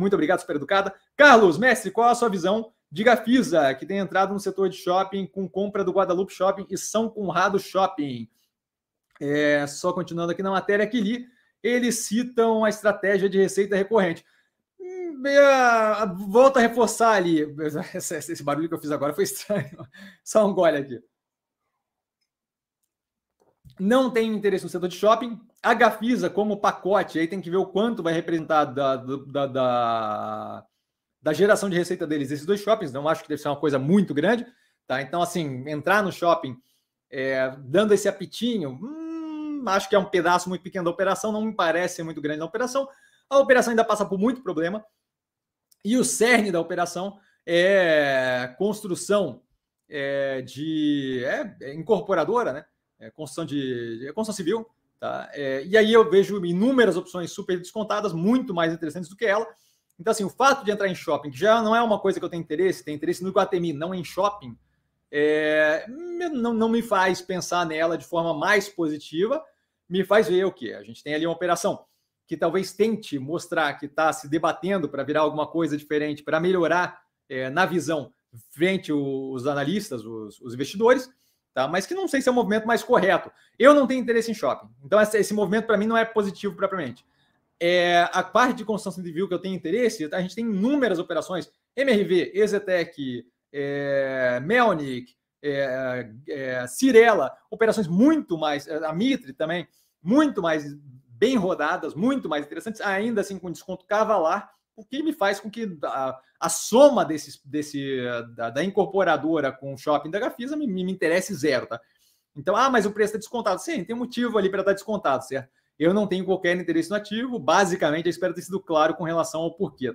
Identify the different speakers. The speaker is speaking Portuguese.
Speaker 1: Muito obrigado, super educada. Carlos, mestre, qual a sua visão de Gafisa, que tem entrado no setor de shopping com compra do Guadalupe Shopping e São Conrado Shopping? É, só continuando aqui na matéria que li, eles citam a estratégia de receita recorrente. Hum, volta a reforçar ali. Esse barulho que eu fiz agora foi estranho. Só um gole aqui. Não tem interesse no setor de shopping. A Gafisa, como pacote, aí tem que ver o quanto vai representar da, da, da, da geração de receita deles. Esses dois shoppings, não acho que deve ser uma coisa muito grande. Tá? Então, assim, entrar no shopping é, dando esse apitinho, hum, acho que é um pedaço muito pequeno da operação, não me parece muito grande na operação. A operação ainda passa por muito problema. E o cerne da operação é construção é, de é, é incorporadora, né? É construção de é construção civil, tá? É, e aí eu vejo inúmeras opções super descontadas, muito mais interessantes do que ela. Então, assim, o fato de entrar em shopping, que já não é uma coisa que eu tenho interesse, tem interesse no Guatemi, não em shopping, é, não, não me faz pensar nela de forma mais positiva, me faz ver o que? A gente tem ali uma operação que talvez tente mostrar que está se debatendo para virar alguma coisa diferente, para melhorar é, na visão frente os analistas, os, os, investidores, tá? mas que não sei se é o movimento mais correto. Eu não tenho interesse em shopping, então esse, movimento para mim não é positivo propriamente. É, a parte de construção civil que eu tenho interesse, a gente tem inúmeras operações, MRV, Exetec, é, Melnick, é, é, Cirela, operações muito mais, a Mitre também, muito mais bem rodadas, muito mais interessantes, ainda assim com desconto cavalar, o que me faz com que a, a soma desse, desse, da, da, incorporadora com o shopping da Gafisa me, me interesse zero, tá? Então, ah, mas o preço está descontado. Sim, tem motivo ali para estar tá descontado, certo? Eu não tenho qualquer interesse no ativo, basicamente, eu espero ter sido claro com relação ao porquê.